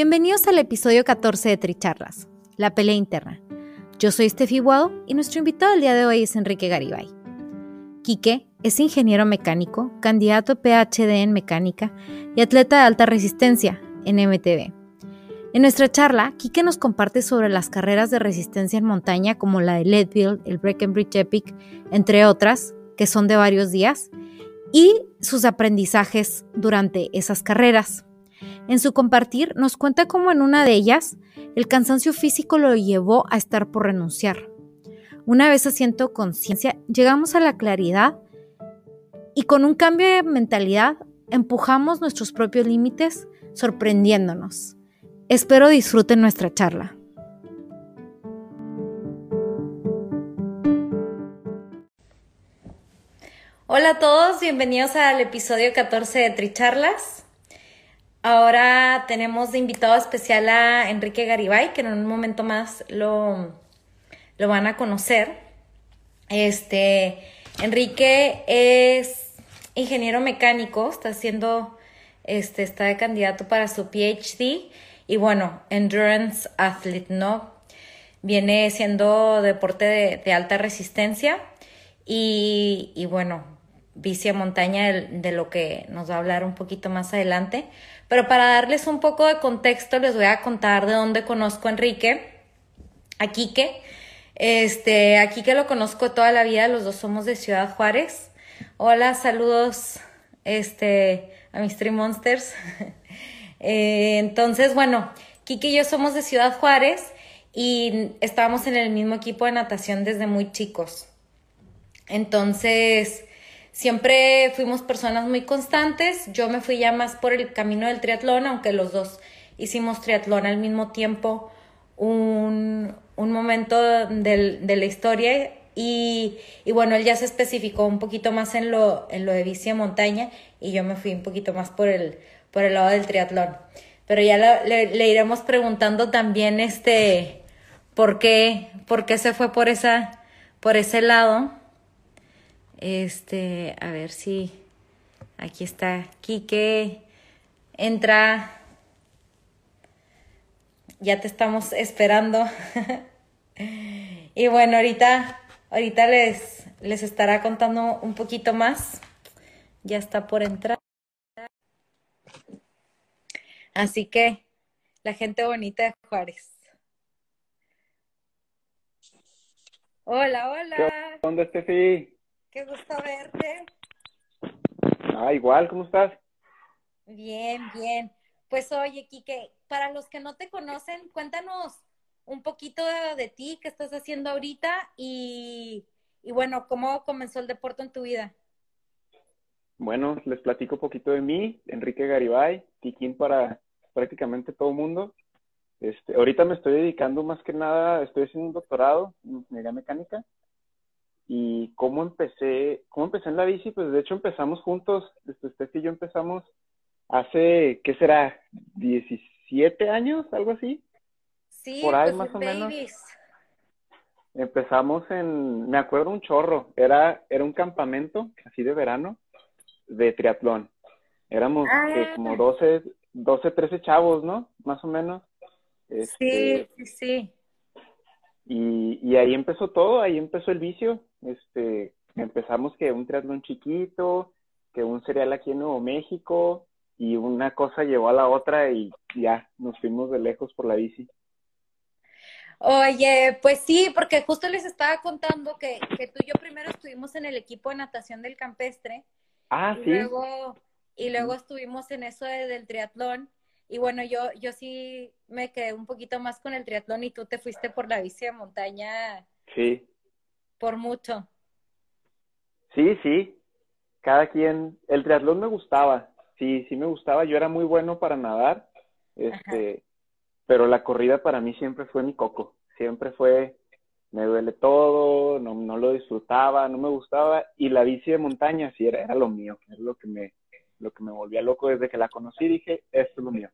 Bienvenidos al episodio 14 de Tricharlas, la pelea interna. Yo soy Steffi Guado y nuestro invitado del día de hoy es Enrique Garibay. Quique es ingeniero mecánico, candidato PhD en mecánica y atleta de alta resistencia en MTV. En nuestra charla, Quique nos comparte sobre las carreras de resistencia en montaña como la de Leadville, el Breckenridge Epic, entre otras, que son de varios días, y sus aprendizajes durante esas carreras. En su compartir nos cuenta cómo en una de ellas el cansancio físico lo llevó a estar por renunciar. Una vez haciendo conciencia, llegamos a la claridad y con un cambio de mentalidad empujamos nuestros propios límites sorprendiéndonos. Espero disfruten nuestra charla. Hola a todos, bienvenidos al episodio 14 de Tricharlas. Ahora tenemos de invitado especial a Enrique Garibay, que en un momento más lo, lo van a conocer. Este, Enrique es ingeniero mecánico, está haciendo, este, está de candidato para su PhD y bueno, endurance athlete, ¿no? Viene siendo deporte de, alta resistencia y, y bueno, bici a montaña de, lo que nos va a hablar un poquito más adelante. Pero para darles un poco de contexto, les voy a contar de dónde conozco a Enrique, a Quique. Este, a Quique lo conozco toda la vida, los dos somos de Ciudad Juárez. Hola, saludos este, a mis Three Monsters. Eh, entonces, bueno, Quique y yo somos de Ciudad Juárez y estábamos en el mismo equipo de natación desde muy chicos. Entonces, Siempre fuimos personas muy constantes. Yo me fui ya más por el camino del triatlón, aunque los dos hicimos triatlón al mismo tiempo un, momento de la historia. Y, bueno, él ya se especificó un poquito más en lo, en lo de bici montaña y yo me fui un poquito más por el, por el lado del triatlón. Pero ya le, iremos preguntando también este por qué, por qué se fue por esa, por ese lado. Este, a ver si aquí está Quique. Entra. Ya te estamos esperando. y bueno, ahorita, ahorita les, les estará contando un poquito más. Ya está por entrar. Así que, la gente bonita de Juárez. Hola, hola. ¿Dónde, Steffi? Qué gusto verte. Ah, igual, ¿cómo estás? Bien, bien. Pues oye, Kike, para los que no te conocen, cuéntanos un poquito de, ti, qué estás haciendo ahorita y, y, bueno, cómo comenzó el deporte en tu vida. Bueno, les platico un poquito de mí, Enrique Garibay, tiquín para prácticamente todo el mundo. Este, ahorita me estoy dedicando más que nada, estoy haciendo un doctorado en ingeniería mecánica y cómo empecé, cómo empecé en la bici, pues de hecho empezamos juntos, Steph y yo empezamos hace, ¿qué será? 17 años, algo así. Sí, por ahí pues más o menos. Empezamos en, me acuerdo un chorro, era, era un campamento, así de verano, de triatlón. Éramos ah. como 12, 12, 13 chavos, ¿no? Más o menos. sí, este, sí, sí. Y, y ahí empezó todo, ahí empezó el vicio. Este, empezamos que un triatlón chiquito, que un cereal aquí en Nuevo México, y una cosa llevó a la otra y ya nos fuimos de lejos por la bici. Oye, pues sí, porque justo les estaba contando que, que tú y yo primero estuvimos en el equipo de natación del campestre. Ah, y sí. Luego, y luego estuvimos en eso de- del triatlón. Y bueno, yo, yo sí me quedé un poquito más con el triatlón y tú te fuiste por la bici de montaña Sí. Por mucho. Sí, sí. Cada quien. El triatlón me gustaba. Sí, sí me gustaba. Yo era muy bueno para nadar. Este, pero la corrida para mí siempre fue mi coco. Siempre fue, me duele todo, no, no lo disfrutaba, no me gustaba. Y la bici de montaña sí era, era lo mío. Era lo que me, lo que me volvía loco desde que la conocí. Dije, esto es lo mío.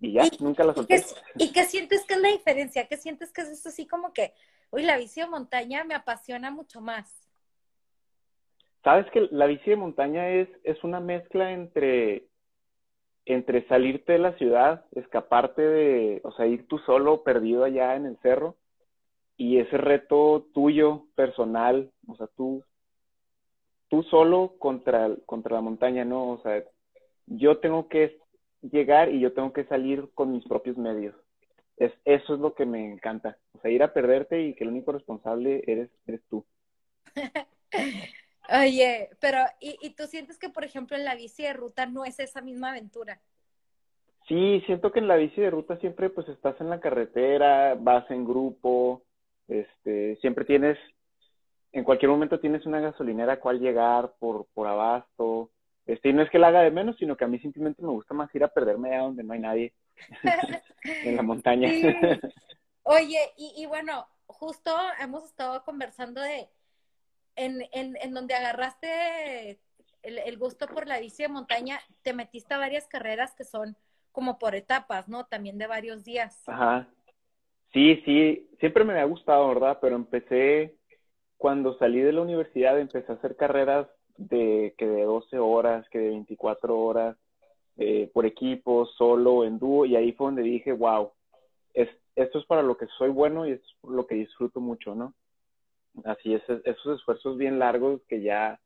Y ya, ¿Y- nunca la ¿Y qué, solté. y qué sientes que es la diferencia? ¿Qué sientes que es esto así como que, uy, la bici de montaña me apasiona mucho más? Sabes que la bici de montaña es, es una mezcla entre, entre salirte de la ciudad, escaparte de, o sea, ir tú solo perdido allá en el cerro y ese reto tuyo, personal, o sea, tú, tú solo contra, contra la montaña, ¿no? O sea, yo tengo que llegar y yo tengo que salir con mis propios medios. Es, eso es lo que me encanta. O sea, ir a perderte y que el único responsable eres, eres tú. Oye, pero ¿y, y tú sientes que, por ejemplo, en la bici de ruta no es esa misma aventura? Sí, siento que en la bici de ruta siempre pues estás en la carretera, vas en grupo, este, siempre tienes, en cualquier momento tienes una gasolinera a cual llegar por, por abasto, este, y no es que la haga de menos, sino que a mí simplemente me gusta más ir a perderme a donde no hay nadie, en la montaña. Sí. Oye, y, y bueno, justo hemos estado conversando de en, en, en donde agarraste el, el gusto por la bici de montaña, te metiste a varias carreras que son como por etapas, ¿no? También de varios días. Ajá. Sí, sí, siempre me ha gustado, ¿verdad? Pero empecé, cuando salí de la universidad, empecé a hacer carreras de que de 12 horas, que de 24 horas, eh, por equipo, solo, en dúo, y ahí fue donde dije, wow, es, esto es para lo que soy bueno y es lo que disfruto mucho, ¿no? Así es, esos esfuerzos bien largos que ya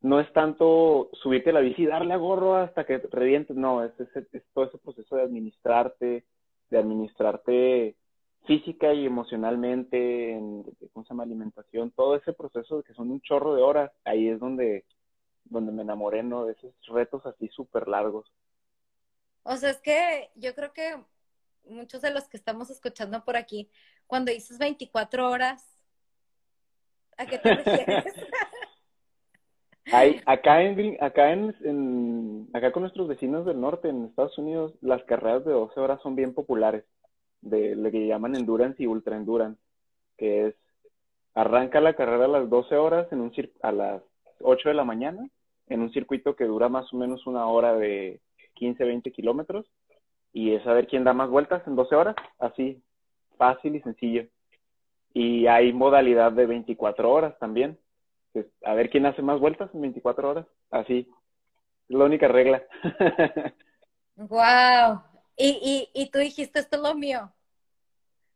no es tanto subirte la bici y darle a gorro hasta que revientes, no, es, es todo ese proceso de administrarte, de administrarte física y emocionalmente, en, ¿cómo se llama? Alimentación, todo ese proceso que son un chorro de horas, ahí es donde, donde me enamoré, ¿no? De esos retos así súper largos. O sea, es que yo creo que muchos de los que estamos escuchando por aquí, cuando dices 24 horas, ¿a qué te refieres? Hay, acá en, acá en, en, acá con nuestros vecinos del norte, en Estados Unidos, las carreras de 12 horas son bien populares, de lo que llaman endurance y ultra endurance, que es, arranca la carrera a las 12 horas en un a las 8 de la mañana, en un circuito que dura más o menos una hora de 15, 20 kilómetros, y es a ver quién da más vueltas en 12 horas, así, fácil y sencillo. Y hay modalidad de 24 horas también, a ver quién hace más vueltas en 24 horas. Así. Es la única regla. wow. Y, y, y tú dijiste, esto es lo mío.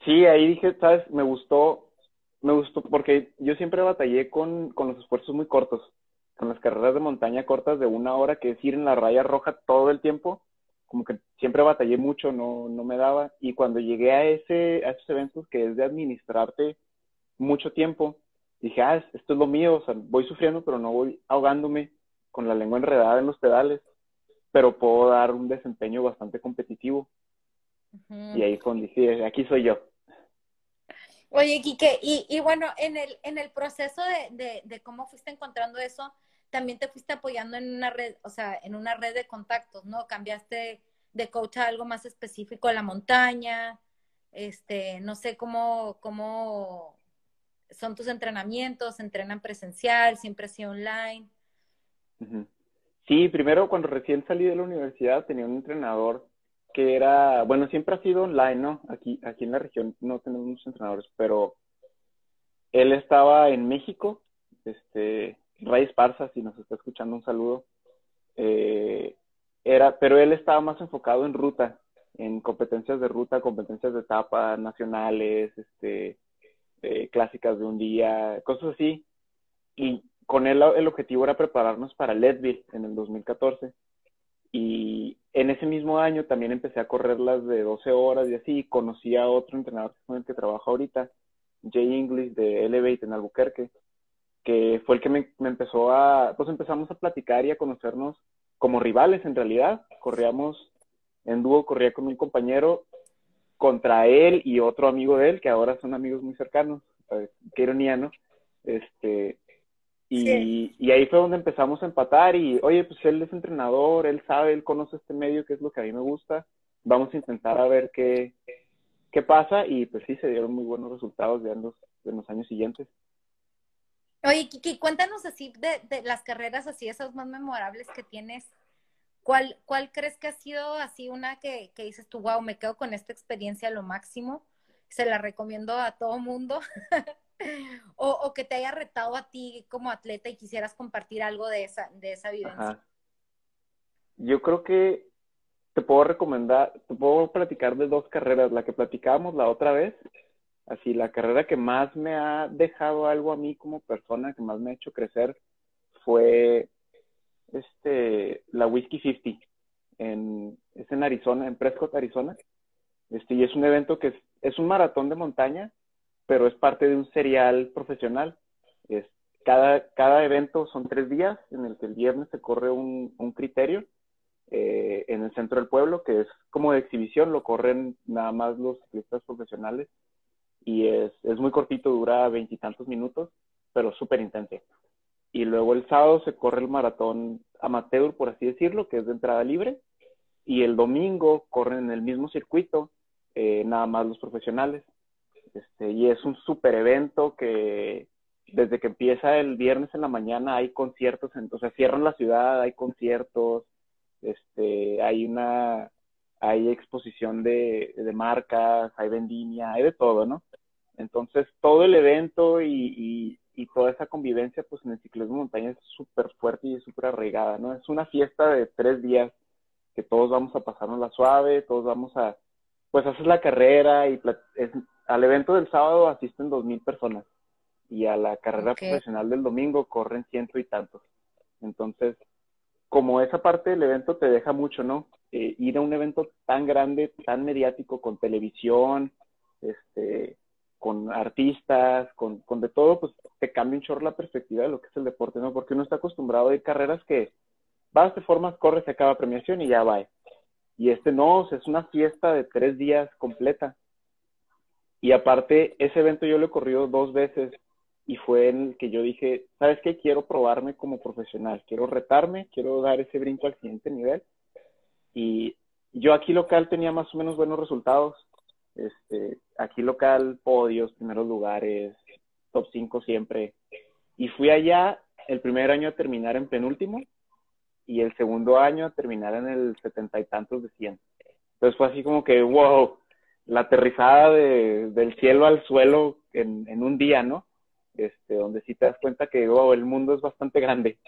Sí, ahí dije, sabes, me gustó, me gustó porque yo siempre batallé con, con los esfuerzos muy cortos, con las carreras de montaña cortas de una hora, que es ir en la raya roja todo el tiempo, como que siempre batallé mucho, no, no me daba. Y cuando llegué a ese, a esos eventos que es de administrarte mucho tiempo, dije, ah, esto es lo mío, o sea, voy sufriendo, pero no voy ahogándome con la lengua enredada en los pedales, pero puedo dar un desempeño bastante competitivo. Uh -huh. Y ahí con dije, aquí soy yo. Oye, Quique, y, y bueno, en el, en el proceso de, de, de, cómo fuiste encontrando eso, también te fuiste apoyando en una red, o sea, en una red de contactos, ¿no? Cambiaste de coach a algo más específico a la montaña, este, no sé cómo, cómo son tus entrenamientos, entrenan presencial, siempre así online. Sí, primero cuando recién salí de la universidad tenía un entrenador que era, bueno, siempre ha sido online, ¿no? Aquí, aquí en la región no tenemos entrenadores, pero él estaba en México, este, Ray Esparza, si nos está escuchando, un saludo. Eh, era, pero él estaba más enfocado en ruta, en competencias de ruta, competencias de etapa, nacionales, este, eh, clásicas de un día, cosas así. Y con él el objetivo era prepararnos para Leadville en el 2014. Y en ese mismo año también empecé a correr las de 12 horas y así, conocí a otro entrenador con el que trabajo ahorita, Jay English de Elevate en Albuquerque, que fue el que me, empezó a, pues empezamos a platicar y a conocernos como rivales en realidad. Corríamos en dúo, corría con un compañero contra él y otro amigo de él, que ahora son amigos muy cercanos. Qué ironía, ¿no? Este, y, y, ahí fue donde empezamos a empatar y, oye, pues él es entrenador, él sabe, él conoce este medio, que es lo que a mí me gusta. Vamos a intentar a ver qué, qué pasa y pues sí, se dieron muy buenos resultados ya en los, en los años siguientes. Oye, Kiki, cuéntanos así de, de, las carreras así, esas más memorables que tienes. ¿Cuál, cuál crees que ha sido así una que, que dices tú, wow, me quedo con esta experiencia a lo máximo? Se la recomiendo a todo mundo. o, que te haya retado a ti como atleta y quisieras compartir algo de esa, de esa vivencia. Ajá. Yo creo que te puedo recomendar, te puedo platicar de dos carreras. La que platicábamos la otra vez, así la carrera que más me ha dejado algo a mí como persona, que más me ha hecho crecer, fue este la Whiskey 50 en es en Arizona, en Prescott, Arizona. Este, y es un evento que es, es un maratón de montaña, pero es parte de un serial profesional. Es, cada, cada evento son tres días, en el que el viernes se corre un, un criterio eh, en el centro del pueblo, que es como de exhibición, lo corren nada más los ciclistas profesionales y es, es muy cortito, dura veintitantos minutos, pero súper intenso. Y luego el sábado se corre el maratón amateur, por así decirlo, que es de entrada libre, y el domingo corren en el mismo circuito, eh, nada más los profesionales. Este, y es un super evento que desde que empieza el viernes en la mañana hay conciertos, en, o sea, cierran la ciudad, hay conciertos, este, hay una, hay exposición de, de marcas, hay vendimia, hay de todo, ¿no? Entonces, todo el evento y, y, toda esa convivencia, pues en el ciclismo de montaña es súper fuerte y súper arraigada, ¿no? Es una fiesta de tres días que todos vamos a pasarnos la suave, todos vamos a, pues haces la carrera y es, al evento del sábado asisten dos mil personas y a la carrera okay. profesional del domingo corren ciento y tantos. Entonces, como esa parte del evento te deja mucho, ¿no? Eh, ir a un evento tan grande, tan mediático, con televisión, este, con artistas, con, con de todo, pues te cambia un chorro la perspectiva de lo que es el deporte, ¿no? Porque uno está acostumbrado a ir carreras que vas, de formas, corres, se acaba premiación y ya va. Y este no, o sea, es una fiesta de tres días completa. Y aparte, ese evento yo lo he corrido dos veces y fue en el que yo dije, ¿sabes qué? Quiero probarme como profesional, quiero retarme, quiero dar ese brinco al siguiente nivel. Y yo aquí local tenía más o menos buenos resultados este, aquí local, podios, primeros lugares, top 5 siempre. Y fui allá el primer año a terminar en penúltimo y el segundo año a terminar en el setenta y tantos de cien. Entonces fue así como que, wow, la aterrizada de, del cielo al suelo en, en un día, ¿no? Este, donde sí te das cuenta que, wow, el mundo es bastante grande.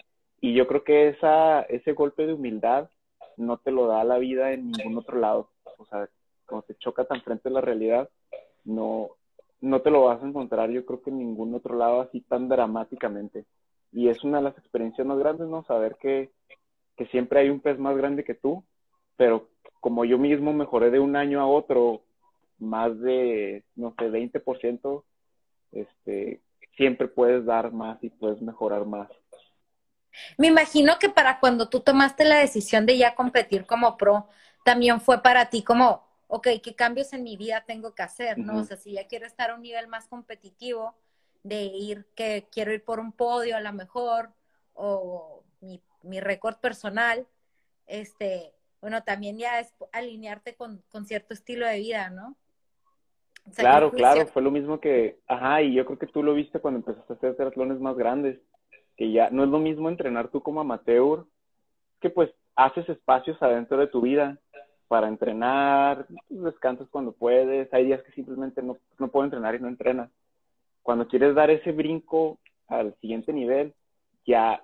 Y yo creo que esa, ese golpe de humildad no te lo da la vida en ningún otro lado. O sea, cuando te choca tan frente a la realidad, no, no te lo vas a encontrar yo creo que en ningún otro lado así tan dramáticamente. Y es una de las experiencias más grandes, ¿no? Saber que, que siempre hay un pez más grande que tú, pero como yo mismo mejoré de un año a otro más de, no sé, 20%, este, siempre puedes dar más y puedes mejorar más. Me imagino que para cuando tú tomaste la decisión de ya competir como pro, también fue para ti como, ok, ¿qué cambios en mi vida tengo que hacer? ¿no? Uh -huh. O sea, si ya quiero estar a un nivel más competitivo, de ir, que quiero ir por un podio a lo mejor, o mi, mi récord personal, este, bueno, también ya es alinearte con, con cierto estilo de vida, ¿no? Claro, claro, fue lo mismo que, ajá, y yo creo que tú lo viste cuando empezaste a hacer triatlones más grandes, que ya no es lo mismo entrenar tú como amateur, que pues haces espacios adentro de tu vida, para entrenar, pues, descansas cuando puedes, hay días que simplemente no, no puedo entrenar y no entrenas. Cuando quieres dar ese brinco al siguiente nivel, ya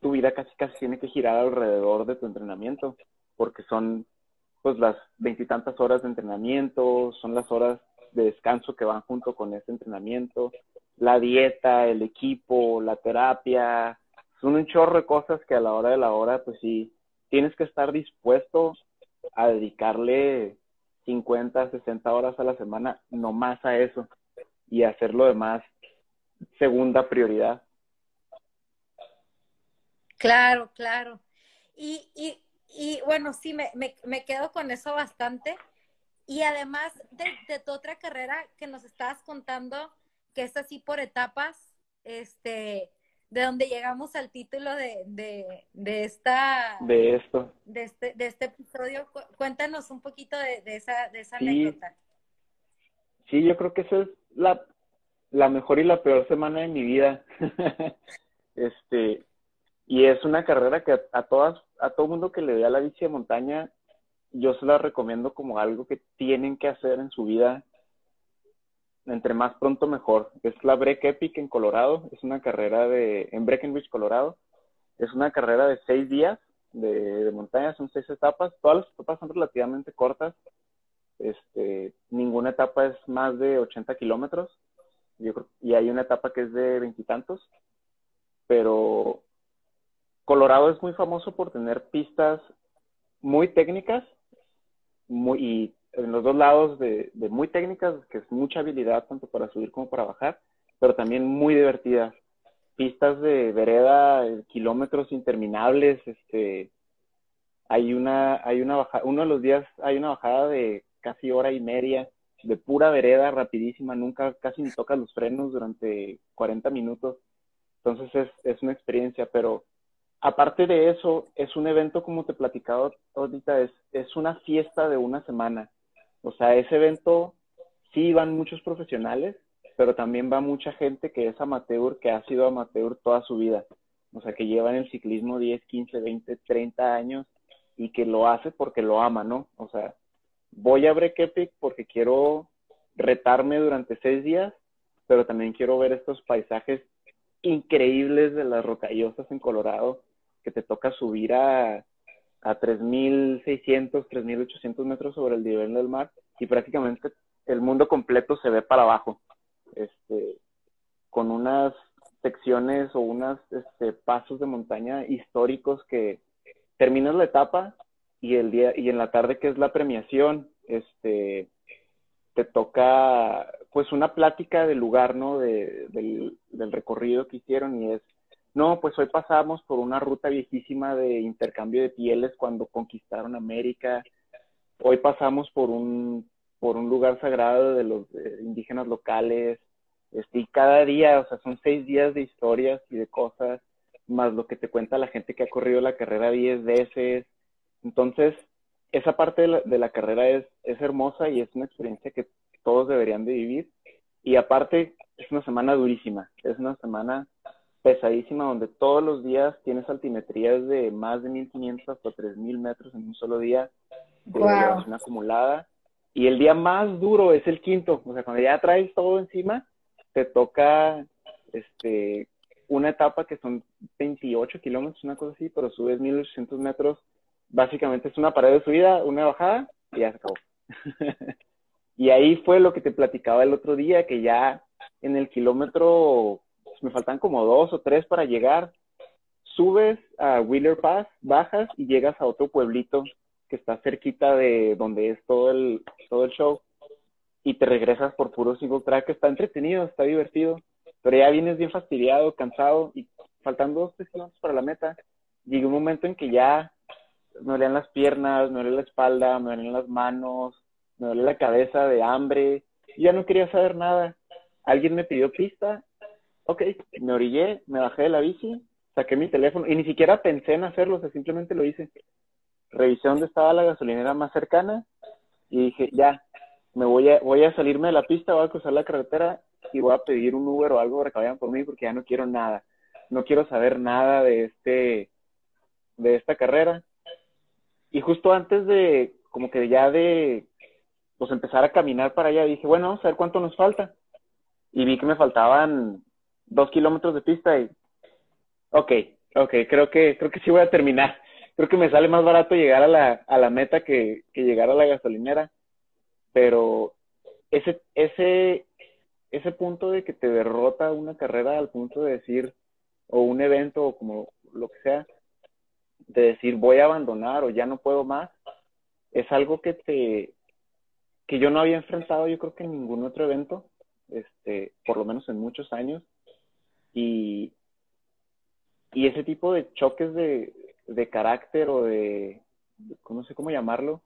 tu vida casi casi tiene que girar alrededor de tu entrenamiento, porque son pues las veintitantas horas de entrenamiento, son las horas de descanso que van junto con ese entrenamiento, la dieta, el equipo, la terapia, son un chorro de cosas que a la hora de la hora pues sí, tienes que estar dispuesto a dedicarle 50, 60 horas a la semana nomás a eso y hacer lo demás segunda prioridad. Claro, claro. Y, y, y bueno, sí, me, me, me, quedo con eso bastante. Y además de, de, tu otra carrera que nos estabas contando, que es así por etapas, este, de donde llegamos al título de, de, de esta... De esto. De este, de este episodio. Cuéntanos un poquito de, de esa, de esa anécdota. Sí, yo creo que esa es la, la mejor y la peor semana de mi vida. este, y es una carrera que a, todas, a todo mundo que le dé a la bici de montaña, yo se la recomiendo como algo que tienen que hacer en su vida. Entre más pronto mejor. Es la Break Epic en Colorado. Es una carrera de, en Breckenridge, Colorado. Es una carrera de seis días de, de montaña. Son seis etapas. Todas las etapas son relativamente cortas. Este, ninguna etapa es más de 80 kilómetros. y hay una etapa que es de veintitantos. Pero Colorado es muy famoso por tener pistas muy técnicas muy, y en los dos lados de, muy técnicas, que es mucha habilidad tanto para subir como para bajar, pero también muy divertidas. Pistas de vereda, kilómetros interminables, este, hay una, hay una bajada, uno de los días hay una bajada de casi hora y media, de pura vereda, rapidísima, nunca casi ni tocas los frenos durante 40 minutos. Entonces es, es una experiencia, pero aparte de eso, es un evento, como te platicaba ahorita, es, es una fiesta de una semana. O sea, ese evento sí van muchos profesionales, pero también va mucha gente que es amateur, que ha sido amateur toda su vida. O sea, que lleva en el ciclismo 10, 15, 20, 30 años y que lo hace porque lo ama, ¿no? O sea, voy a Break Epic porque quiero retarme durante seis días, pero también quiero ver estos paisajes increíbles de las rocallosas en Colorado que te toca subir a, a 3.600, 3.800 metros sobre el nivel del mar y prácticamente el mundo completo se ve para abajo, este, con unas secciones o unos este, pasos de montaña históricos que terminas la etapa y el día y en la tarde que es la premiación, este, te toca pues una plática del lugar, ¿no? De, del, del recorrido que hicieron y es no, pues hoy pasamos por una ruta viejísima de intercambio de pieles cuando conquistaron América. Hoy pasamos por un, por un lugar sagrado de los indígenas locales. Este, y cada día, o sea, son seis días de historias y de cosas, más lo que te cuenta la gente que ha corrido la carrera diez veces. Entonces, esa parte de la, de la carrera es, es hermosa y es una experiencia que todos deberían de vivir. Y aparte, es una semana durísima, es una semana pesadísima donde todos los días tienes altimetrías de más de 1500 hasta 3000 metros en un solo día de wow. acumulada. Y el día más duro es el quinto, o sea, cuando ya traes todo encima, te toca este una etapa que son 28 kilómetros, una cosa así, pero subes 1800 metros. Básicamente es una pared de subida, una bajada y ya se acabó. y ahí fue lo que te platicaba el otro día, que ya en el kilómetro me faltan como dos o tres para llegar. Subes a Wheeler Pass, bajas y llegas a otro pueblito que está cerquita de donde es todo el, todo el show y te regresas por puro single track. Está entretenido, está divertido, pero ya vienes bien fastidiado, cansado y faltando dos, tres para la meta. Llega un momento en que ya me dolían las piernas, me duele la espalda, me duelen las manos, me duele la cabeza de hambre. Ya no quería saber nada. Alguien me pidió pista ok, me orillé, me bajé de la bici, saqué mi teléfono y ni siquiera pensé en hacerlo, o sea, simplemente lo hice. Revisé dónde estaba la gasolinera más cercana y dije, ya, me voy a, voy a salirme de la pista, voy a cruzar la carretera y voy a pedir un Uber o algo para que vayan por mí porque ya no quiero nada. No quiero saber nada de este, de esta carrera. Y justo antes de, como que ya de, pues empezar a caminar para allá, dije, bueno, vamos a ver cuánto nos falta. Y vi que me faltaban dos kilómetros de pista y, ok, ok, creo que, creo que sí voy a terminar. Creo que me sale más barato llegar a la, a la meta que, que llegar a la gasolinera. Pero ese, ese, ese punto de que te derrota una carrera al punto de decir, o un evento, o como lo que sea, de decir voy a abandonar o ya no puedo más, es algo que te que yo no había enfrentado yo creo que en ningún otro evento, este, por lo menos en muchos años. Y, y ese tipo de choques de, de carácter o de, no sé cómo llamarlo,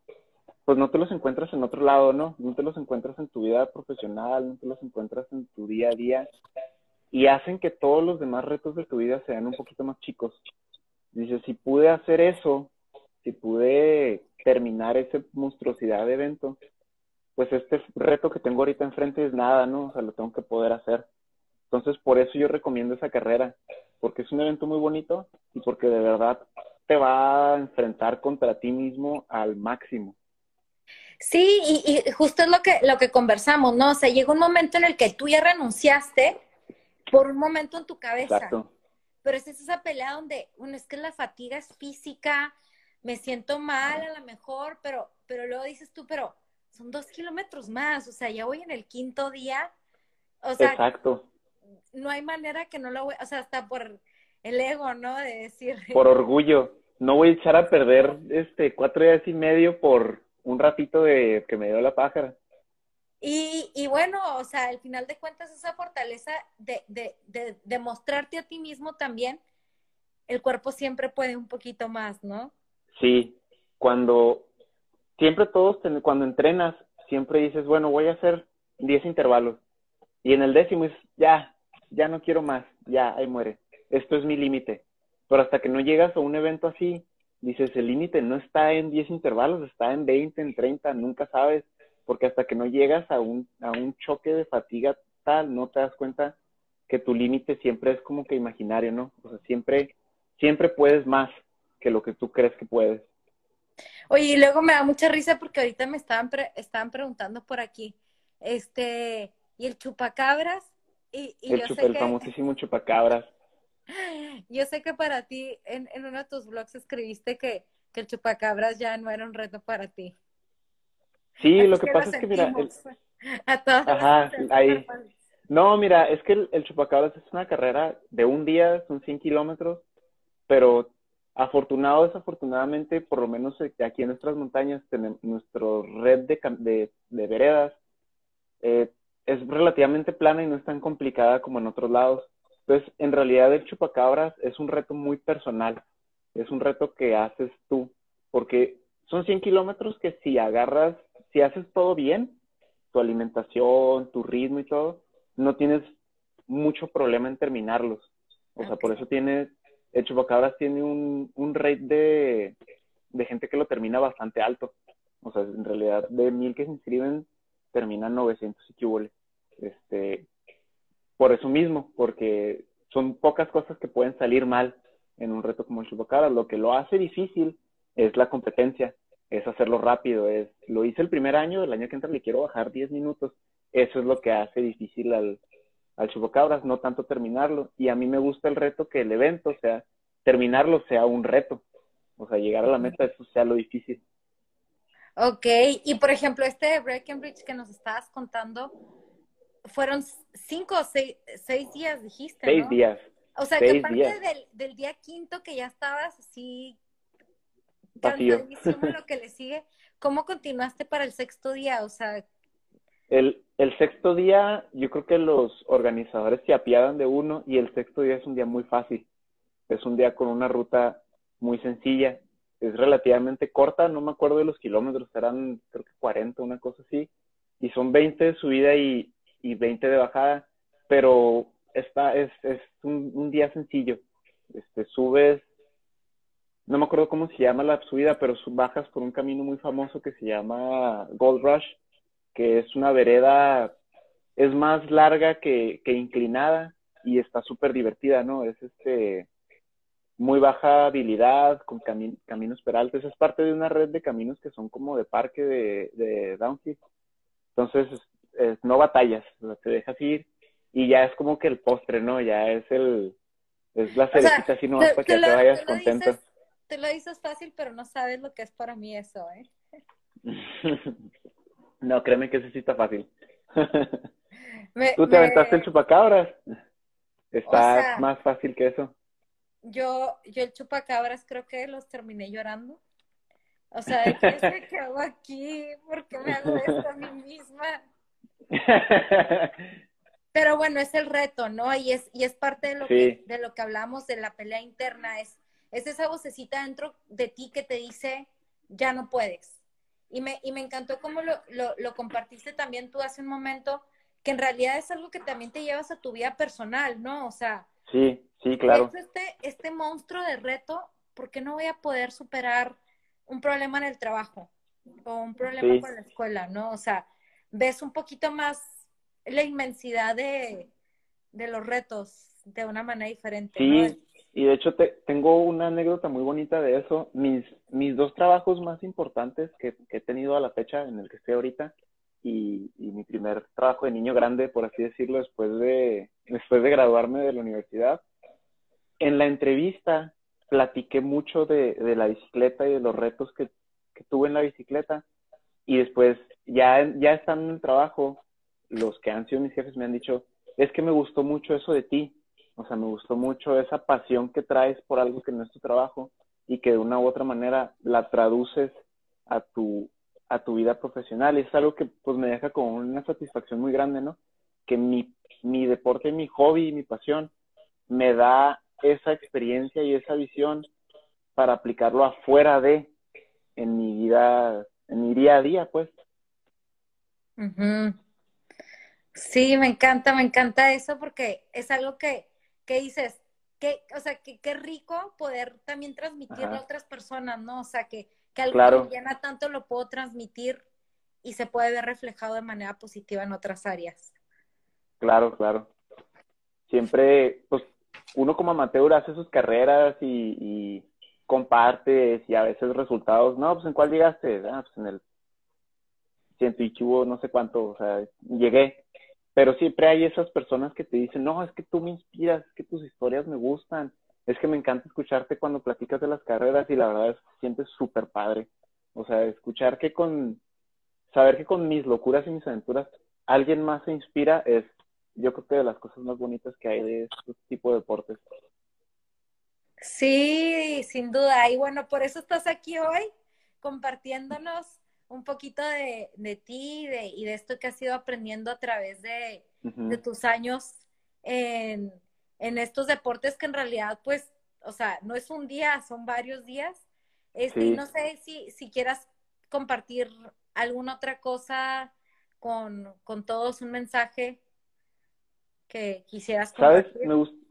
pues no te los encuentras en otro lado, ¿no? No te los encuentras en tu vida profesional, no te los encuentras en tu día a día y hacen que todos los demás retos de tu vida sean un poquito más chicos. Dices, si pude hacer eso, si pude terminar esa monstruosidad de evento, pues este reto que tengo ahorita enfrente es nada, ¿no? O sea, lo tengo que poder hacer. Entonces, por eso yo recomiendo esa carrera, porque es un evento muy bonito y porque de verdad te va a enfrentar contra ti mismo al máximo. Sí, y, justo es lo que, lo que conversamos, ¿no? O sea, llega un momento en el que tú ya renunciaste por un momento en tu cabeza. Exacto. Pero es esa pelea donde, bueno, es que la fatiga es física, me siento mal a lo mejor, pero, pero luego dices tú, pero son dos kilómetros más, o sea, ya voy en el quinto día. O sea, Exacto. No hay manera que no lo voy, o sea, hasta por el ego, ¿no? De decir. Por orgullo. No voy a echar a perder este cuatro días y medio por un ratito de que me dio la pájara. Y, y bueno, o sea, al final de cuentas, esa fortaleza de, de, de demostrarte a ti mismo también, el cuerpo siempre puede un poquito más, ¿no? Sí, cuando siempre todos, cuando entrenas, siempre dices, bueno, voy a hacer 10 intervalos. Y en el décimo es, ya, ya no quiero más, ya, ahí muere. Esto es mi límite. Pero hasta que no llegas a un evento así, dices, el límite no está en 10 intervalos, está en 20, en 30, nunca sabes, porque hasta que no llegas a un, a un choque de fatiga tal, no te das cuenta que tu límite siempre es como que imaginario, ¿no? O sea, siempre, siempre puedes más que lo que tú crees que puedes. Oye, y luego me da mucha risa porque ahorita me estaban, estaban preguntando por aquí, este, ¿y el chupacabras? Y, y el, el famosísimo chupacabras. Yo sé que para ti, en, en uno de tus blogs escribiste que, que, el chupacabras ya no era un reto para ti. Sí, lo que, pasa es que, mira, a todos Ajá, ahí. No, mira, es que el, chupacabras es una carrera de un día, son 100 kilómetros, pero afortunado, desafortunadamente, por lo menos aquí en nuestras montañas, tenemos nuestra red de, de, de veredas eh, es relativamente plana y no es tan complicada como en otros lados. Entonces, en realidad el chupacabras es un reto muy personal, es un reto que haces tú, porque son 100 kilómetros que si agarras, si haces todo bien, tu alimentación, tu ritmo y todo, no tienes mucho problema en terminarlos. O sea, por eso tiene, el chupacabras tiene un, un rate de, de gente que lo termina bastante alto. O sea, en realidad de mil que se inscriben, terminan 900 y Este, por eso mismo, porque son pocas cosas que pueden salir mal en un reto como el chupacabras. Lo que lo hace difícil es la competencia, es hacerlo rápido, es lo hice el primer año, el año que entra le quiero bajar 10 minutos. Eso es lo que hace difícil al, al chupacabras, no tanto terminarlo. Y a mí me gusta el reto que el evento, o sea, terminarlo sea un reto. O sea, llegar a la meta, eso sea lo difícil. Ok, y por ejemplo, este de Breckenridge que nos estabas contando, fueron cinco o seis, días, dijiste. Seis días. O sea, que parte del, del, día quinto que ya estabas así cansadísimo lo que le sigue, ¿cómo continuaste para el sexto día? O sea, el, el sexto día, yo creo que los organizadores se apiadan de uno y el sexto día es un día muy fácil. Es un día con una ruta muy sencilla. Es relativamente corta, no me acuerdo de los kilómetros, eran creo que 40, una cosa así. Y son 20 de subida y, y 20 de bajada, pero está, es, es un, día sencillo. Este, subes, no me acuerdo cómo se llama la subida, pero bajas por un camino muy famoso que se llama Gold Rush, que es una vereda, es más larga que, que inclinada y está súper divertida, ¿no? Es este muy baja habilidad, con caminos peraltes, es parte de una red de caminos que son como de parque de, de downhill. Entonces, no batallas, te dejas ir y ya es como que el postre, ¿no? Ya es el, es la cerecita así, ¿no? Para que te, vayas contento. te lo dices fácil, pero no sabes lo que es para mí eso, ¿eh? no, créeme que eso sí está fácil. Tú te aventaste el chupacabras. Está más fácil que eso. Yo, yo el chupacabras creo que los terminé llorando. O sea, ¿qué, ¿qué hago aquí? ¿Por qué me hago esto a mí misma? Pero bueno, es el reto, ¿no? Y es, y es parte de lo, que, de lo que hablamos de la pelea interna, es, es esa vocecita dentro de ti que te dice, ya no puedes. Y me, y me encantó cómo lo, lo, lo compartiste también tú hace un momento, que en realidad es algo que también te llevas a tu vida personal, ¿no? O sea, sí, sí, claro. Este, este monstruo de reto, ¿por qué no voy a poder superar un problema en el trabajo o un problema con la escuela, ¿no? O sea, ves un poquito más la inmensidad de, los retos de una manera diferente. Sí, y de hecho te, tengo una anécdota muy bonita de eso. Mis, mis dos trabajos más importantes que, he tenido a la fecha en el que estoy ahorita y, mi primer trabajo de niño grande, por así decirlo, después de, después de graduarme de la universidad. En la entrevista platiqué mucho de, de la bicicleta y de los retos que, que tuve en la bicicleta y después ya, ya estando en el trabajo los que han sido mis jefes me han dicho, es que me gustó mucho eso de ti, o sea, me gustó mucho esa pasión que traes por algo que no es tu trabajo y que de una u otra manera la traduces a tu, a tu vida profesional. Y es algo que pues me deja con una satisfacción muy grande, ¿no? Que mi, mi deporte, mi hobby, mi pasión me da esa experiencia y esa visión para aplicarlo afuera de, en mi vida, en mi día a día, pues. Sí, me encanta, me encanta eso porque es algo que, que dices, que, o sea, que qué rico poder también transmitirlo a otras personas, ¿no? O sea, que, que algo que me llena tanto lo puedo transmitir y se puede ver reflejado de manera positiva en otras áreas. Claro, claro. Siempre, pues, uno como amateur hace sus carreras y, y compartes y a veces resultados, no, pues, ¿en cuál llegaste? Ah, pues en el ciento y no sé cuánto, o sea, llegué pero siempre hay esas personas que te dicen, no, es que tú me inspiras, es que tus historias me gustan, es que me encanta escucharte cuando platicas de las carreras y la verdad es que sientes súper padre. O sea, escuchar que con, saber que con mis locuras y mis aventuras alguien más se inspira es, yo creo que de las cosas más bonitas que hay de este tipo de deportes. Sí, sin duda. Y bueno, por eso estás aquí hoy compartiéndonos un poquito de, de ti de, y de esto que has ido aprendiendo a través de, tus años en, estos deportes que en realidad, pues, o sea, no es un día, son varios días. Este, no sé si, si quieras compartir alguna otra cosa con, todos, un mensaje que quisieras compartir. ¿Sabes? Me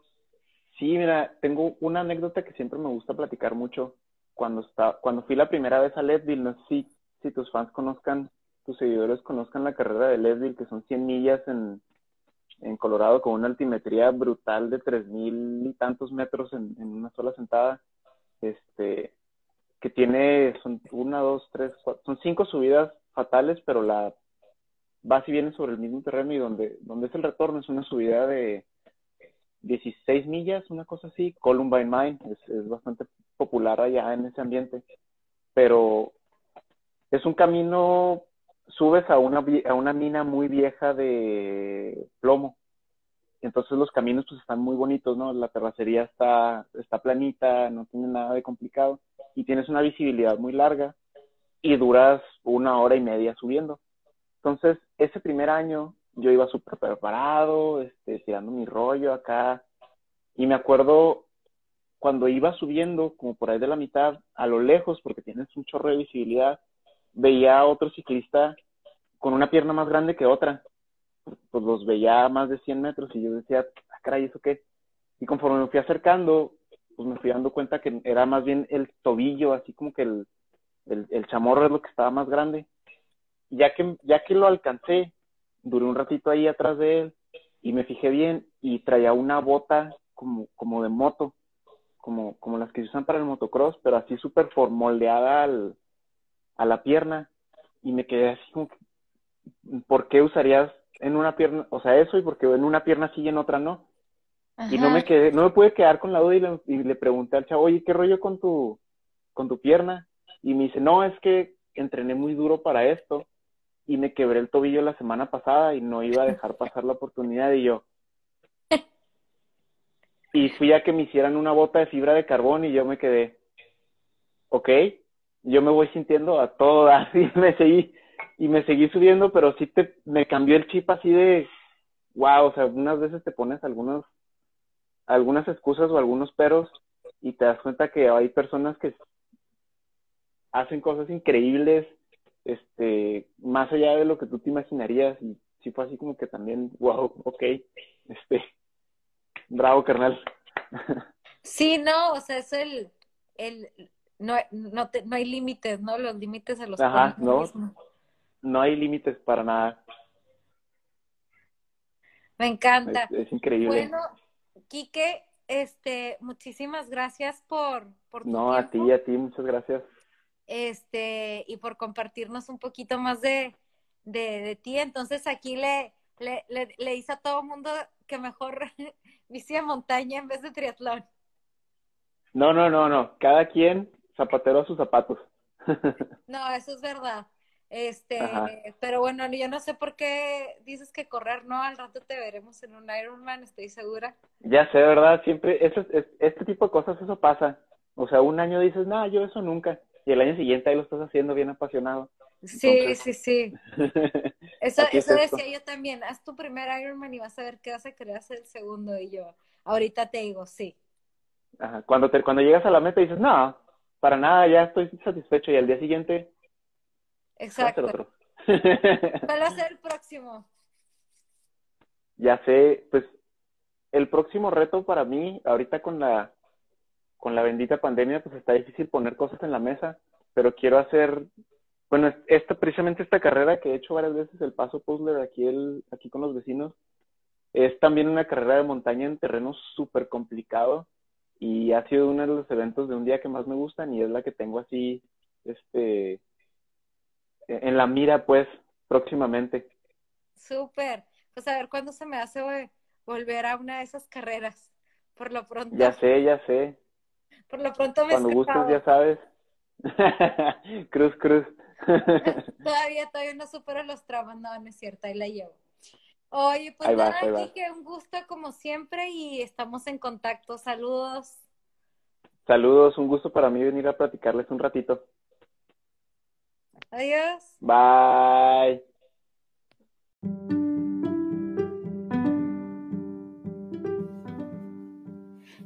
Sí, mira, tengo una anécdota que siempre me gusta platicar mucho. Cuando, está, cuando fui la primera vez a Leadville, no sé si si tus fans conozcan, tus seguidores conozcan la carrera de Leadville, que son 100 millas en, en Colorado con una altimetría brutal de tres mil y tantos metros en, en, una sola sentada, este, que tiene, son una, dos, tres, cuatro, son cinco subidas fatales, pero la va y viene sobre el mismo terreno y donde, donde es el retorno es una subida de 16 millas, una cosa así, Columbine Mine, es, es bastante popular allá en ese ambiente, pero es un camino, subes a una, a una mina muy vieja de plomo. Entonces los caminos pues están muy bonitos, ¿no? La terracería está, está planita, no tiene nada de complicado y tienes una visibilidad muy larga y duras una hora y media subiendo. Entonces, ese primer año yo iba súper preparado, este, tirando mi rollo acá y me acuerdo cuando iba subiendo, como por ahí de la mitad, a lo lejos, porque tienes un chorro de visibilidad, veía a otro ciclista con una pierna más grande que otra. Pues los veía a más de 100 metros y yo decía, ah, caray, ¿eso qué? Y conforme me fui acercando, pues me fui dando cuenta que era más bien el tobillo, así como que el, el, chamorro es lo que estaba más grande. Ya que, ya que lo alcancé, duré un ratito ahí atrás de él y me fijé bien y traía una bota como, como de moto, como, como las que se usan para el motocross, pero así súper moldeada al, a la pierna y me quedé así como, ¿por qué usarías en una pierna, o sea, eso y porque en una pierna sí y en otra no? Y no me quedé, no me pude quedar con la duda y le, y le pregunté al chavo, oye, ¿qué rollo con tu, con tu pierna? Y me dice, no, es que entrené muy duro para esto y me quebré el tobillo la semana pasada y no iba a dejar pasar la oportunidad y yo. y fui a que me hicieran una bota de fibra de carbón y yo me quedé, ok, yo me voy sintiendo a todas y me seguí, y me seguí subiendo, pero sí te, me cambió el chip así de, wow, o sea, unas veces te pones algunos, algunas excusas o algunos peros y te das cuenta que hay personas que hacen cosas increíbles, este, más allá de lo que tú te imaginarías y sí fue así como que también, wow, ok, este, bravo, carnal. Sí, no, o sea, es el, el, no, no, no hay límites, ¿no? Los límites a los Ajá, no, no hay límites para nada. Me encanta. Es, increíble. Bueno, Quique, este, muchísimas gracias por, por tu No, a ti, a ti, muchas gracias. Este, y por compartirnos un poquito más de, de, de ti. Entonces aquí le, le, le, le hice a todo mundo que mejor bici de montaña en vez de triatlón. No, no, no, no. Cada quien zapatero a sus zapatos. no, eso es verdad. Este, pero bueno, yo no sé por qué dices que correr, no, al rato te veremos en un Ironman, estoy segura. Ya sé, ¿verdad? Siempre, eso, este tipo de cosas, eso pasa. O sea, un año dices, no, yo eso nunca. Y el año siguiente ahí lo estás haciendo bien apasionado. Sí, sí, sí. Eso, eso decía yo también. Haz tu primer Ironman y vas a ver qué vas a querer hacer el segundo. Y yo, ahorita te digo, sí. Ajá. Cuando, te, cuando llegas a la meta dices, no, para nada, ya estoy satisfecho. Y al día siguiente. Exacto. ¿Cuál va a ser el próximo? Ya sé, pues el próximo reto para mí, ahorita con la, con la bendita pandemia, pues está difícil poner cosas en la mesa, pero quiero hacer bueno, esta, precisamente esta carrera que he hecho varias veces, el Paso Puzzler aquí, el, aquí con los vecinos, es también una carrera de montaña en terreno súper complicado y ha sido uno de los eventos de un día que más me gustan y es la que tengo así, este, e-, en la mira pues próximamente. Súper, pues a ver cuándo se me hace volver a una de esas carreras, por lo pronto. Ya sé, ya sé. Por lo pronto me Cuando gustes ya sabes. cruz, cruz. todavía, todavía no supero los traumas, no, no es cierto, ahí la llevo. Oye, pues nada, que un gusto como siempre y estamos en contacto. Saludos. Saludos, un gusto para mí venir a platicarles un ratito. Adiós. Bye.